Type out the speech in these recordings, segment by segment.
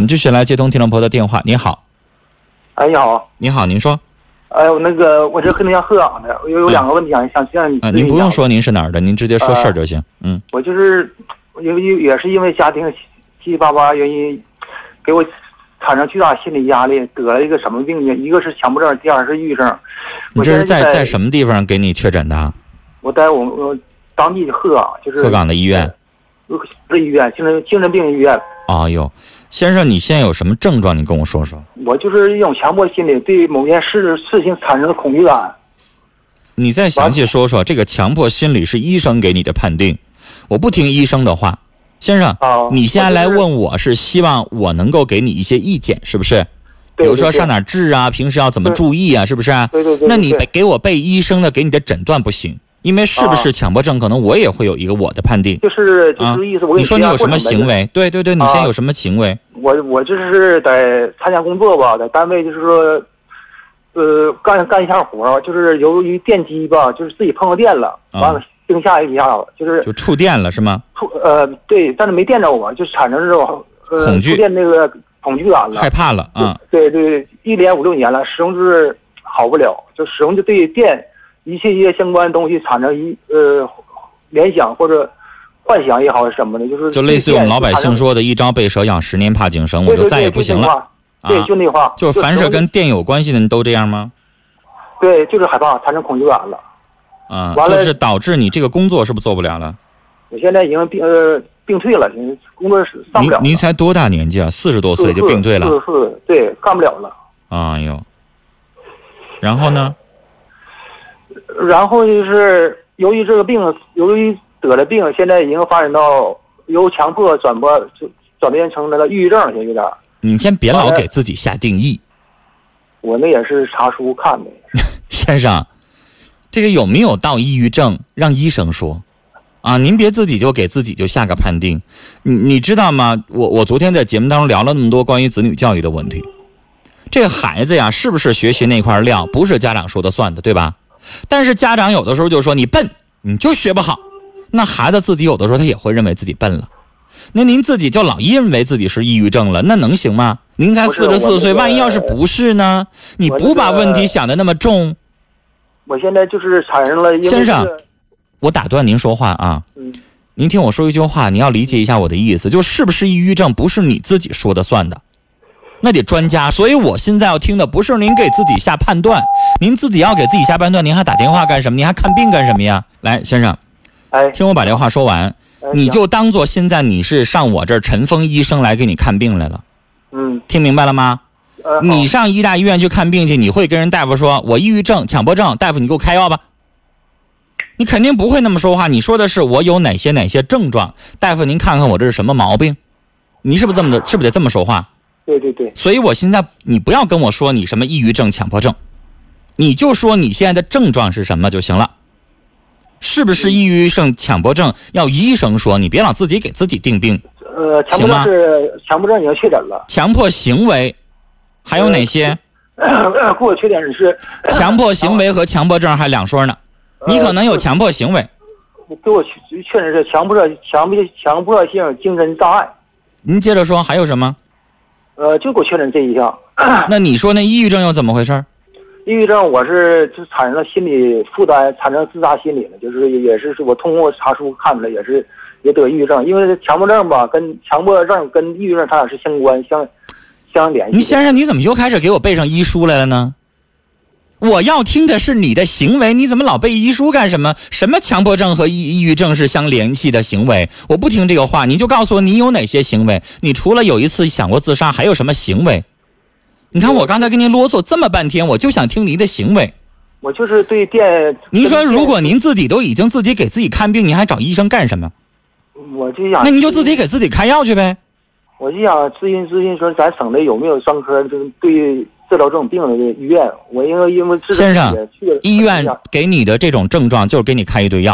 我们继续来接通听众朋友的电话。你好，哎，你好，你好，您说。哎，我那个我这黑龙江鹤岗的，我有两个问题想想向你啊，您不用说您是哪儿的，您直接说事儿就行。嗯，我就是因为也是因为家庭七七八八原因，给我产生巨大心理压力，得了一个什么病呢？一个是强迫症，第二是抑郁症。你这是在在在什么地方给你确诊的？我在我们我当地的鹤岗，就是鹤岗的医院。不是医院，精神精神病医院。啊哟，先生，你现在有什么症状？你跟我说说。我就是一种强迫心理，对某件事事情产生的恐惧感。你再详细说说，这个强迫心理是医生给你的判定，我不听医生的话。先生，啊你现在来问我是希望我能够给你一些意见，是不是？比如说上哪治啊，平时要怎么注意啊，是不是？对对对对那你对给给我背医生的给你的诊断不行，因为是不是啊强迫症，可能我也会有一个我的判定。就是就啊是意思，我给你说你有什么行为？对对对，你现在啊有什么行为？我我就是在参加工作吧，在单位就是说，呃，干干一项活儿，就是由于电机吧，就是自己碰到电了，啊完了惊吓一下子，就是就触电了是吗？触呃对，但是没电着我，就产生这种呃恐惧触电那个恐惧感了害。怕了啊？对对，一连五六年了，始终就是好不了，就始终就对电一切一些相关东西产生一呃联想或者幻想也好是什么的，就是就类似于我们老百姓说，的“一朝被蛇咬，十年怕井绳”，我就再也不行了。对，啊就那话，就是凡是跟电有关系的，你都这样吗？对，就是害怕，产生恐惧感了。啊，完了就是导致你这个工作是不是做不了了？我现在已经病呃病退了，工作是上不了。您才多大年纪啊？四十多岁就病退了？四十四，对，干不了了。哎呦，然后呢？然后就是由于这个病，由于得了病，现在已经发展到由强迫转播转变成那个抑郁症，现在有点。你先别老给自己下定义，我那也是查书看的。先生，这个有没有到抑郁症，让医生说。啊，您别自己就给自己就下个判定，你你知道吗？我我昨天在节目当中聊了那么多关于子女教育的问题，这个孩子呀，是不是学习那块料，不是家长说的算的，对吧？但是家长有的时候就说你笨，你就学不好，那孩子自己有的时候他也会认为自己笨了。那您自己就老认为自己是抑郁症了，那能行吗？您才四十四岁，万一要是不是呢？你不把问题想的那么重，我现在就是产生了先生我打断您说话啊。嗯，您听我说一句话，你要理解一下我的意思，就是不是抑郁症不是你自己说的算的，那得专家。所以我现在要听的不是您给自己下判断，您自己要给自己下判断，您还打电话干什么？您还看病干什么呀？来，先生，哎，听我把这话说完，哎你就当做现在你是上我这儿陈峰医生来给你看病来了，嗯听明白了吗？呃你上医大医院去看病去，你会跟人大夫说我抑郁症、强迫症，大夫你给我开药吧。你肯定不会那么说话，你说的是我有哪些哪些症状，大夫您看看我这是什么毛病，你是不是这么的？是不是得这么说话？对对对，所以我现在你不要跟我说你什么抑郁症、强迫症，你就说你现在的症状是什么就行了。是不是抑郁症、强迫症要医生说，你别老自己给自己定病。呃，强迫症是强迫症已经确诊了，强迫行为还有哪些？给我确诊是 强迫行为和强迫症还两说呢。你可能有强迫行为，给我确确实是强迫强迫强迫性精神障碍，您接着说还有什么？呃，就给我确诊这一项。那你说那抑郁症又怎么回事？抑郁症我是就产生了心理负担，产生自杀心理了，就是也是我通过查书看出来，也是也得抑郁症，因为强迫症吧，跟强迫症跟抑郁症它俩是相关相相联系。你先生，你怎么又开始给我背上医书来了呢？我要听的是你的行为，你怎么老背遗书干什么？什么强迫症和抑抑郁症是相联系的行为？我不听这个话，你就告诉我你有哪些行为？你除了有一次想过自杀，还有什么行为？你看我刚才跟您啰嗦这么半天，我就想听您的行为。我就是对电。您说，如果您自己都已经自己给自己看病，你还找医生干什么？我就想，那您就自己给自己开药去呗。我就想咨询咨询说，咱省内有没有专科就是对治疗这种病的医院？我因为因为治先生医院给你的这种症状，就是给你开一堆药。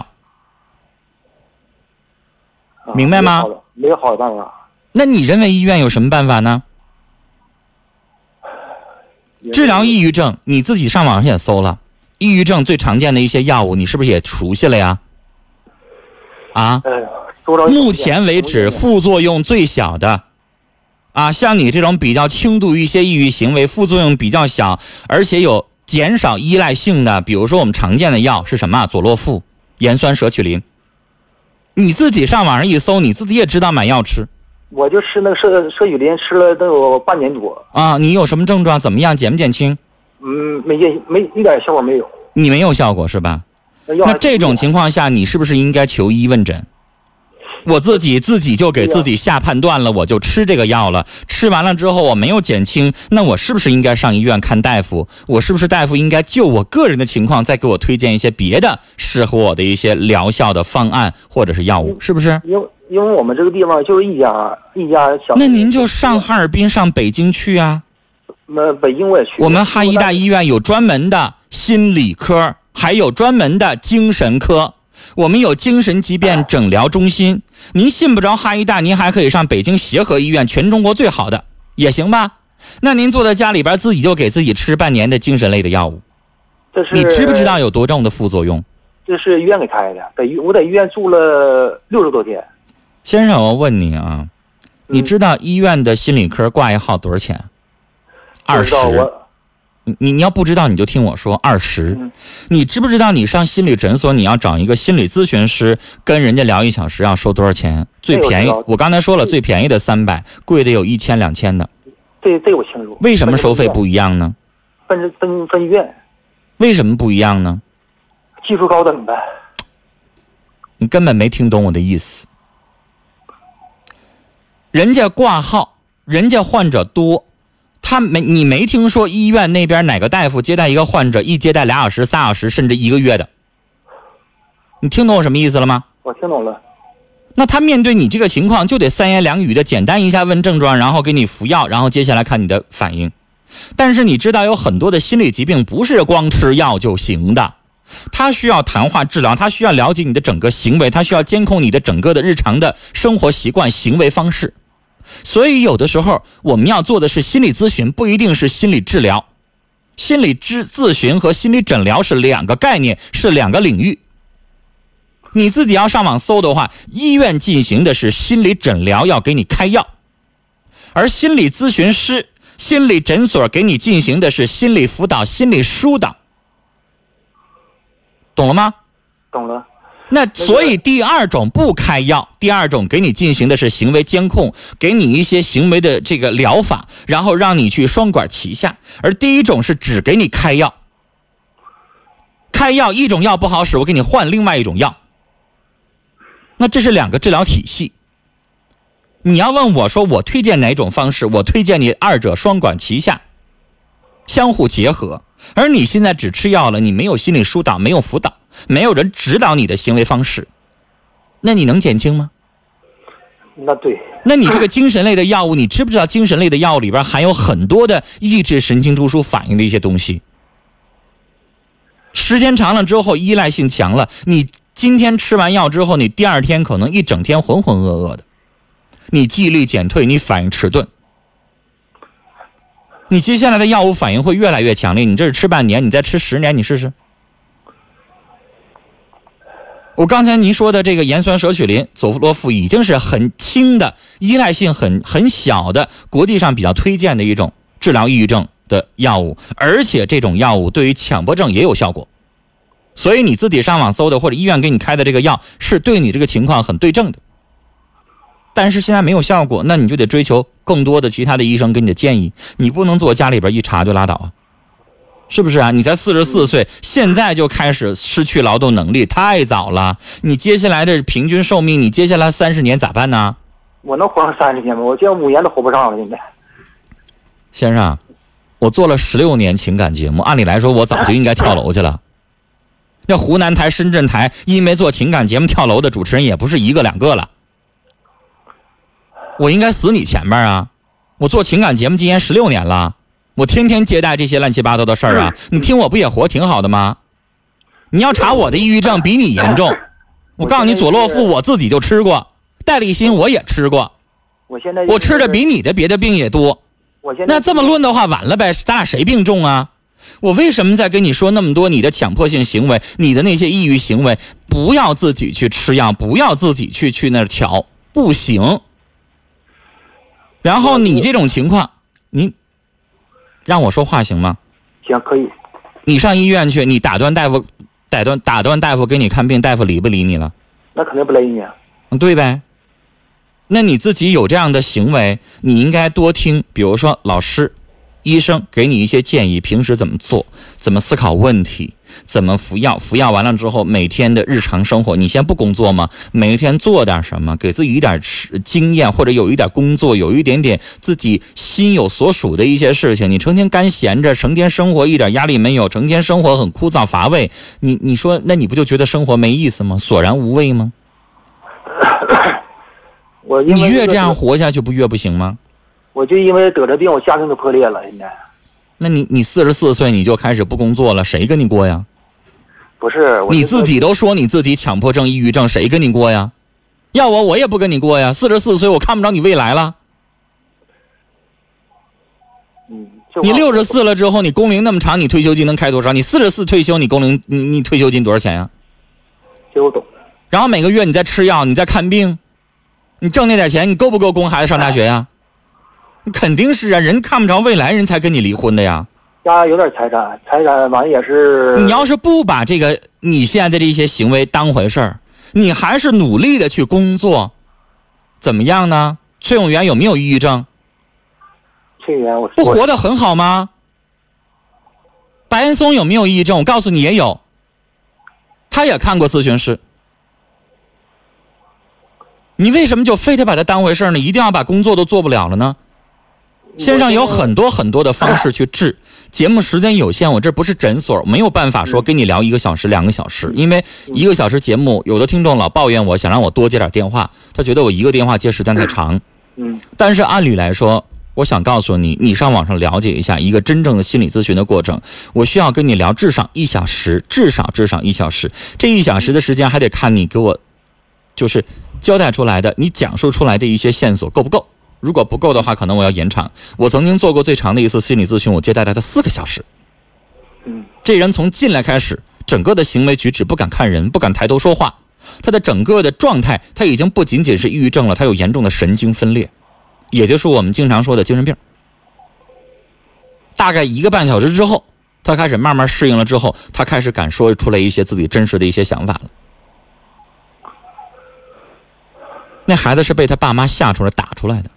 啊明白吗没有好的办法。那你认为医院有什么办法呢？治疗抑郁症，你自己上网上也搜了，抑郁症最常见的一些药物，你是不是也熟悉了呀？啊，目前为止副作用最小的，啊，像你这种比较轻度一些抑郁行为，副作用比较小，而且有减少依赖性的，比如说我们常见的药是什么？左洛富、盐酸舍曲林。你自己上网上一搜，你自己也知道买药吃。我就吃那个舍舍曲林，吃了都有半年多。啊，你有什么症状？怎么样？减不减轻？嗯，没见没一点效果没有。你没有效果是吧？那这种情况下，你是不是应该求医问诊？我自己自己就给自己下判断了，我就吃这个药了。吃完了之后我没有减轻，那我是不是应该上医院看大夫？我是不是大夫应该就我个人的情况再给我推荐一些别的适合我的一些疗效的方案或者是药物？是不是？因为因为我们这个地方就是一家一家小。那您就上哈尔滨、上北京去啊。那北京我也去。我们哈医大医院有专门的心理科，还有专门的精神科。我们有精神疾病诊疗中心，您信不着哈医大，您还可以上北京协和医院，全中国最好的也行吧？那您坐在家里边自己就给自己吃半年的精神类的药物，这是你知不知道有多重的副作用？这是医院给开的，在医我在医院住了六十多天。先生，我问你啊，你知道医院的心理科挂一号多少钱？二十。你你你要不知道你就听我说二十，你知不知道你上心理诊所你要找一个心理咨询师跟人家聊一小时要收多少钱？最便宜我刚才说了最便宜的三百，贵的有一千两千的。这这我清楚。为什么收费不一样呢？分分分医院。为什么不一样呢？技术高等呗。你根本没听懂我的意思。人家挂号，人家患者多。他没，你没听说医院那边哪个大夫接待一个患者，一接待俩小时、仨小时，甚至一个月的？你听懂我什么意思了吗？我听懂了。那他面对你这个情况，就得三言两语的简单一下问症状，然后给你服药，然后接下来看你的反应。但是你知道，有很多的心理疾病不是光吃药就行的，他需要谈话治疗，他需要了解你的整个行为，他需要监控你的整个的日常的生活习惯、行为方式。所以，有的时候我们要做的是心理咨询，不一定是心理治疗。心理咨咨询和心理诊疗是两个概念，是两个领域。你自己要上网搜的话，医院进行的是心理诊疗，要给你开药；而心理咨询师、心理诊所给你进行的是心理辅导、心理疏导。懂了吗？懂了。那所以第二种不开药，第二种给你进行的是行为监控，给你一些行为的这个疗法，然后让你去双管齐下。而第一种是只给你开药，开药一种药不好使，我给你换另外一种药。那这是两个治疗体系。你要问我说我推荐哪种方式，我推荐你二者双管齐下，相互结合。而你现在只吃药了，你没有心理疏导，没有辅导。没有人指导你的行为方式，那你能减轻吗？那对。那你这个精神类的药物，你知不知道精神类的药物里边含有很多的抑制神经中枢反应的一些东西？时间长了之后，依赖性强了，你今天吃完药之后，你第二天可能一整天浑浑噩噩的，你记忆力减退，你反应迟钝，你接下来的药物反应会越来越强烈。你这是吃半年，你再吃十年，你试试。我刚才您说的这个盐酸舍曲林、佐夫洛夫已经是很轻的、依赖性很很小的，国际上比较推荐的一种治疗抑郁症的药物，而且这种药物对于强迫症也有效果。所以你自己上网搜的或者医院给你开的这个药是对你这个情况很对症的。但是现在没有效果，那你就得追求更多的其他的医生给你的建议，你不能坐家里边一查就拉倒啊。是不是啊？你才四十四岁，现在就开始失去劳动能力，太早了。你接下来的平均寿命，你接下来三十年咋办呢？我能活上三十年吗？我这五年都活不上了，现在。先生，我做了十六年情感节目，按理来说我早就应该跳楼去了。那湖南台、深圳台，因为做情感节目跳楼的主持人也不是一个两个了。我应该死你前面啊！我做情感节目今年十六年了。我天天接待这些乱七八糟的事儿啊！你听我不也活挺好的吗？你要查我的抑郁症比你严重，我告诉你，左洛夫我自己就吃过，戴立新我也吃过，我现在我吃的比你的别的病也多。我现在那这么论的话，完了呗，咱俩谁病重啊？我为什么在跟你说那么多你的强迫性行为，你的那些抑郁行为，不要自己去吃药，不要自己去去那儿调，不行。然后你这种情况，你让我说话行吗？行，可以。你上医院去，你打断大夫，打断打断大夫给你看病，大夫理不理你了？那肯定不理你啊。嗯，对呗。那你自己有这样的行为，你应该多听，比如说老师、医生给你一些建议，平时怎么做，怎么思考问题，怎么服药，服药完了之后，每天的日常生活，你先不工作吗？每一天做点什么，给自己一点经验，或者有一点工作，有一点点自己心有所属的一些事情。你成天干闲着，成天生活一点压力没有，成天生活很枯燥乏味，你你说，那你不就觉得生活没意思吗？索然无味吗？我你越这样活下去，不越不行吗？我就因为得这病，我家庭都破裂了。现在，那你你四十四岁你就开始不工作了，谁跟你过呀？不是，你自己都说你自己强迫症、抑郁症，谁跟你过呀？要我我也不跟你过呀。四十四岁，我看不着你未来了。嗯，你六十四了之后，你工龄那么长，你退休金能开多少？你四十四退休，你工龄你你退休金多少钱呀？这我懂。然后每个月你在吃药，你在看病。你挣那点钱，你够不够供孩子上大学呀？你肯定是啊，人看不着未来，人才跟你离婚的呀。家有点财产，财产完也是。你要是不把这个你现在的一些行为当回事儿，你还是努力的去工作，怎么样呢？崔永元有没有抑郁症？崔永元，我不活得很好吗？白岩松有没有抑郁症？我告诉你也有，他也看过咨询师。你为什么就非得把它当回事呢？一定要把工作都做不了了呢？线上有很多很多的方式去治。节目时间有限，我这不是诊所，没有办法说跟你聊一个小时、两个小时。因为一个小时节目，有的听众老抱怨我，想让我多接点电话，他觉得我一个电话接时间太长。嗯。但是按理来说，我想告诉你，你上网上了解一下一个真正的心理咨询的过程。我需要跟你聊至少一小时，至少至少一小时。这一小时的时间还得看你给我，就是。交代出来的，你讲述出来的一些线索够不够？如果不够的话，可能我要延长。我曾经做过最长的一次心理咨询，我接待了他四个小时。嗯，这人从进来开始，整个的行为举止不敢看人，不敢抬头说话，他的整个的状态，他已经不仅仅是抑郁症了，他有严重的神经分裂，也就是我们经常说的精神病。大概一个半小时之后，他开始慢慢适应了之后，他开始敢说出来一些自己真实的一些想法了。那孩子是被他爸妈吓出来打出来的，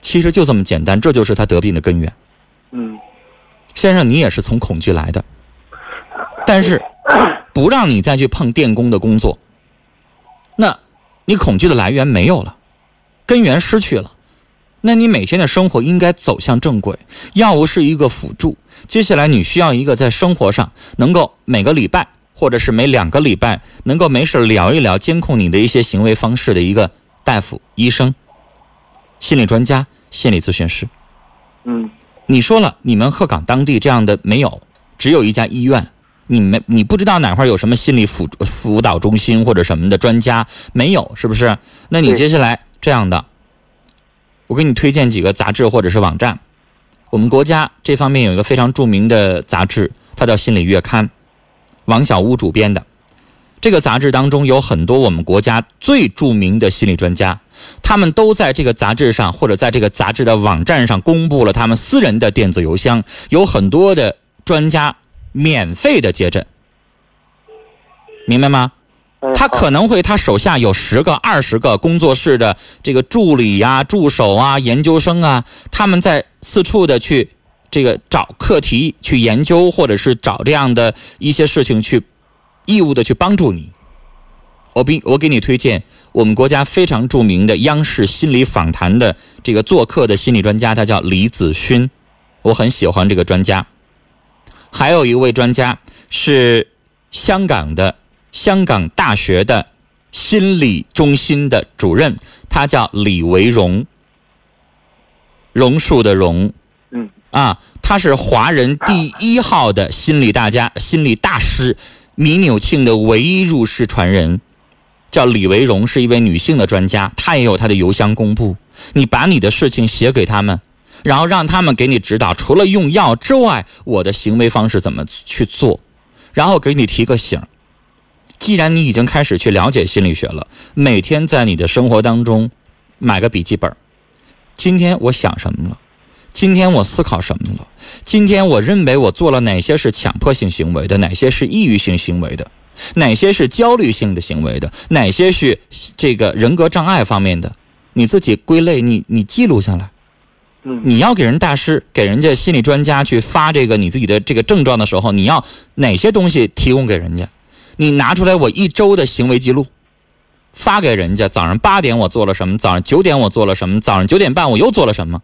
其实就这么简单，这就是他得病的根源。嗯，先生，你也是从恐惧来的，但是不让你再去碰电工的工作，那，你恐惧的来源没有了，根源失去了，那你每天的生活应该走向正轨。药物是一个辅助，接下来你需要一个在生活上能够每个礼拜。或者是每两个礼拜能够没事聊一聊、监控你的一些行为方式的一个大夫、医生、心理专家、心理咨询师。嗯，你说了，你们鹤岗当地这样的没有，只有一家医院。你没你不知道哪块有什么心理辅辅导中心或者什么的专家没有，是不是？那你接下来这样的，我给你推荐几个杂志或者是网站。我们国家这方面有一个非常著名的杂志，它叫《心理月刊》。王小屋主编的这个杂志当中有很多我们国家最著名的心理专家，他们都在这个杂志上或者在这个杂志的网站上公布了他们私人的电子邮箱，有很多的专家免费的接诊，明白吗？他可能会他手下有十个、二十个工作室的这个助理呀、助手啊、研究生啊，他们在四处的去。这个找课题去研究，或者是找这样的一些事情去义务的去帮助你。我比我给你推荐我们国家非常著名的央视心理访谈的这个做客的心理专家，他叫李子勋，我很喜欢这个专家。还有一位专家是香港的香港大学的心理中心的主任，他叫李维荣，榕树的榕。啊，他是华人第一号的心理大家、心理大师，米纽庆的唯一入室传人，叫李维荣，是一位女性的专家，她也有她的邮箱公布。你把你的事情写给他们，然后让他们给你指导，除了用药之外，我的行为方式怎么去做，然后给你提个醒。既然你已经开始去了解心理学了，每天在你的生活当中，买个笔记本。今天我想什么了？今天我思考什么了？今天我认为我做了哪些是强迫性行为的？哪些是抑郁性行为的？哪些是焦虑性的行为的？哪些是这个人格障碍方面的？你自己归类，你你记录下来。嗯你要给人大师、给人家心理专家去发这个你自己的这个症状的时候，你要哪些东西提供给人家？你拿出来我一周的行为记录，发给人家。早上八点我做了什么？早上九点我做了什么？早上九点半我又做了什么？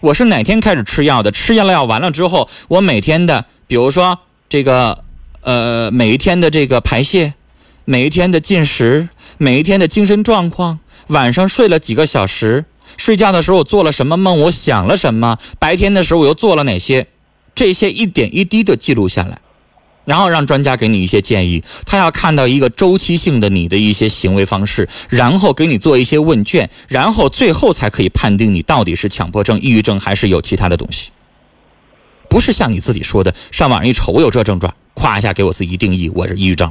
我是哪天开始吃药的？吃药了药完了之后，我每天的，比如说这个，呃，每一天的这个排泄，每一天的进食，每一天的精神状况，晚上睡了几个小时，睡觉的时候我做了什么梦，我想了什么，白天的时候我又做了哪些，这些一点一滴的记录下来，然后让专家给你一些建议。他要看到一个周期性的你的一些行为方式，然后给你做一些问卷，然后最后才可以判定你到底是强迫症、抑郁症还是有其他的东西。不是像你自己说的，上网上一瞅我有这症状，咵一下给我自己定义我是抑郁症。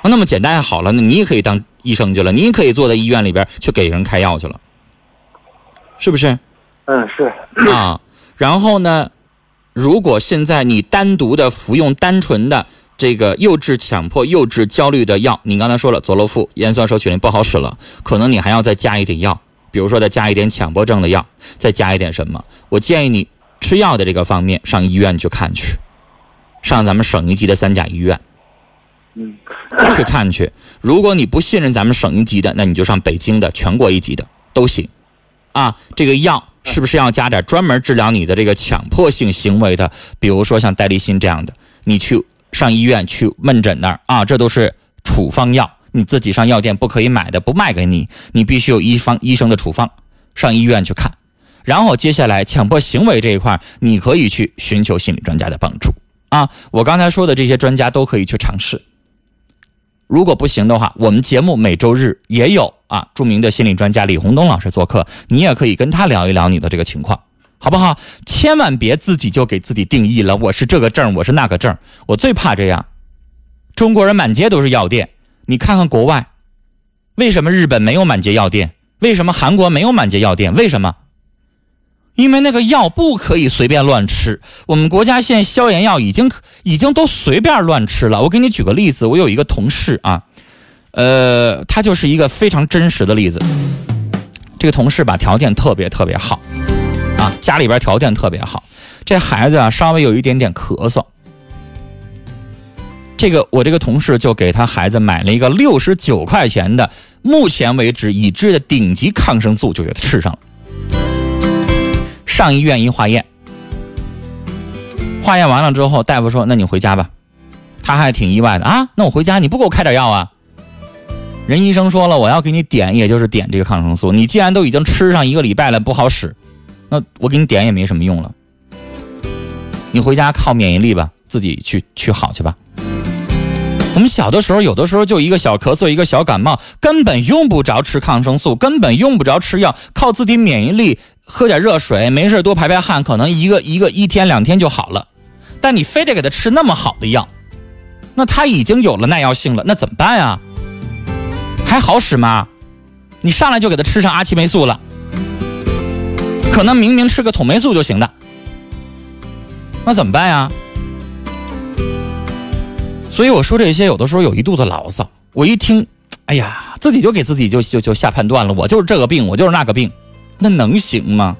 啊那么简单好了，那你也可以当医生去了，你也可以坐在医院里边去给人开药去了，是不是？嗯是，啊，然后呢，如果现在你单独的服用单纯的这个幼稚强迫、幼稚焦虑的药，你刚才说了左洛夫盐酸手曲林不好使了，可能你还要再加一点药，比如说再加一点强迫症的药，再加一点什么？我建议你吃药的这个方面上医院去看去，上咱们省一级的三甲医院嗯去看去。如果你不信任咱们省一级的，那你就上北京的全国一级的都行。啊，这个药是不是要加点专门治疗你的这个强迫性行为的？比如说像戴立新这样的，你去上医院去问诊那儿啊，这都是处方药，你自己上药店不可以买的，不卖给你，你必须有医方医生的处方，上医院去看。然后接下来强迫行为这一块，你可以去寻求心理专家的帮助啊。我刚才说的这些专家都可以去尝试。如果不行的话，我们节目每周日也有啊，著名的心理专家李洪东老师做客，你也可以跟他聊一聊你的这个情况，好不好？千万别自己就给自己定义了，我是这个证，我是那个证，我最怕这样。中国人满街都是药店，你看看国外，为什么日本没有满街药店？为什么韩国没有满街药店？为什么？因为那个药不可以随便乱吃。我们国家现在消炎药已经已经都随便乱吃了。我给你举个例子，我有一个同事啊，呃，他就是一个非常真实的例子。这个同事吧，条件特别特别好，啊，家里边条件特别好。这孩子啊，稍微有一点点咳嗽，这个我这个同事就给他孩子买了一个六十九块钱的，目前为止已知的顶级抗生素，就给他吃上了。上医院一化验，化验完了之后，大夫说：“那你回家吧。”他还挺意外的啊，那我回家你不给我开点药啊？人医生说了，我要给你点，也就是点这个抗生素。你既然都已经吃上一个礼拜了，不好使，那我给你点也没什么用了。你回家靠免疫力吧，自己去去好去吧。我们小的时候，有的时候就一个小咳嗽，一个小感冒，根本用不着吃抗生素，根本用不着吃药，靠自己免疫力，喝点热水，没事多排排汗，可能一个一个一天两天就好了。但你非得给他吃那么好的药，那他已经有了耐药性了，那怎么办呀？还好使吗？你上来就给他吃上阿奇霉素了，可能明明吃个统霉素就行的，那怎么办呀？所以我说这些，有的时候有一肚子牢骚。我一听，哎呀，自己就给自己就就就下判断了，我就是这个病，我就是那个病，那能行吗？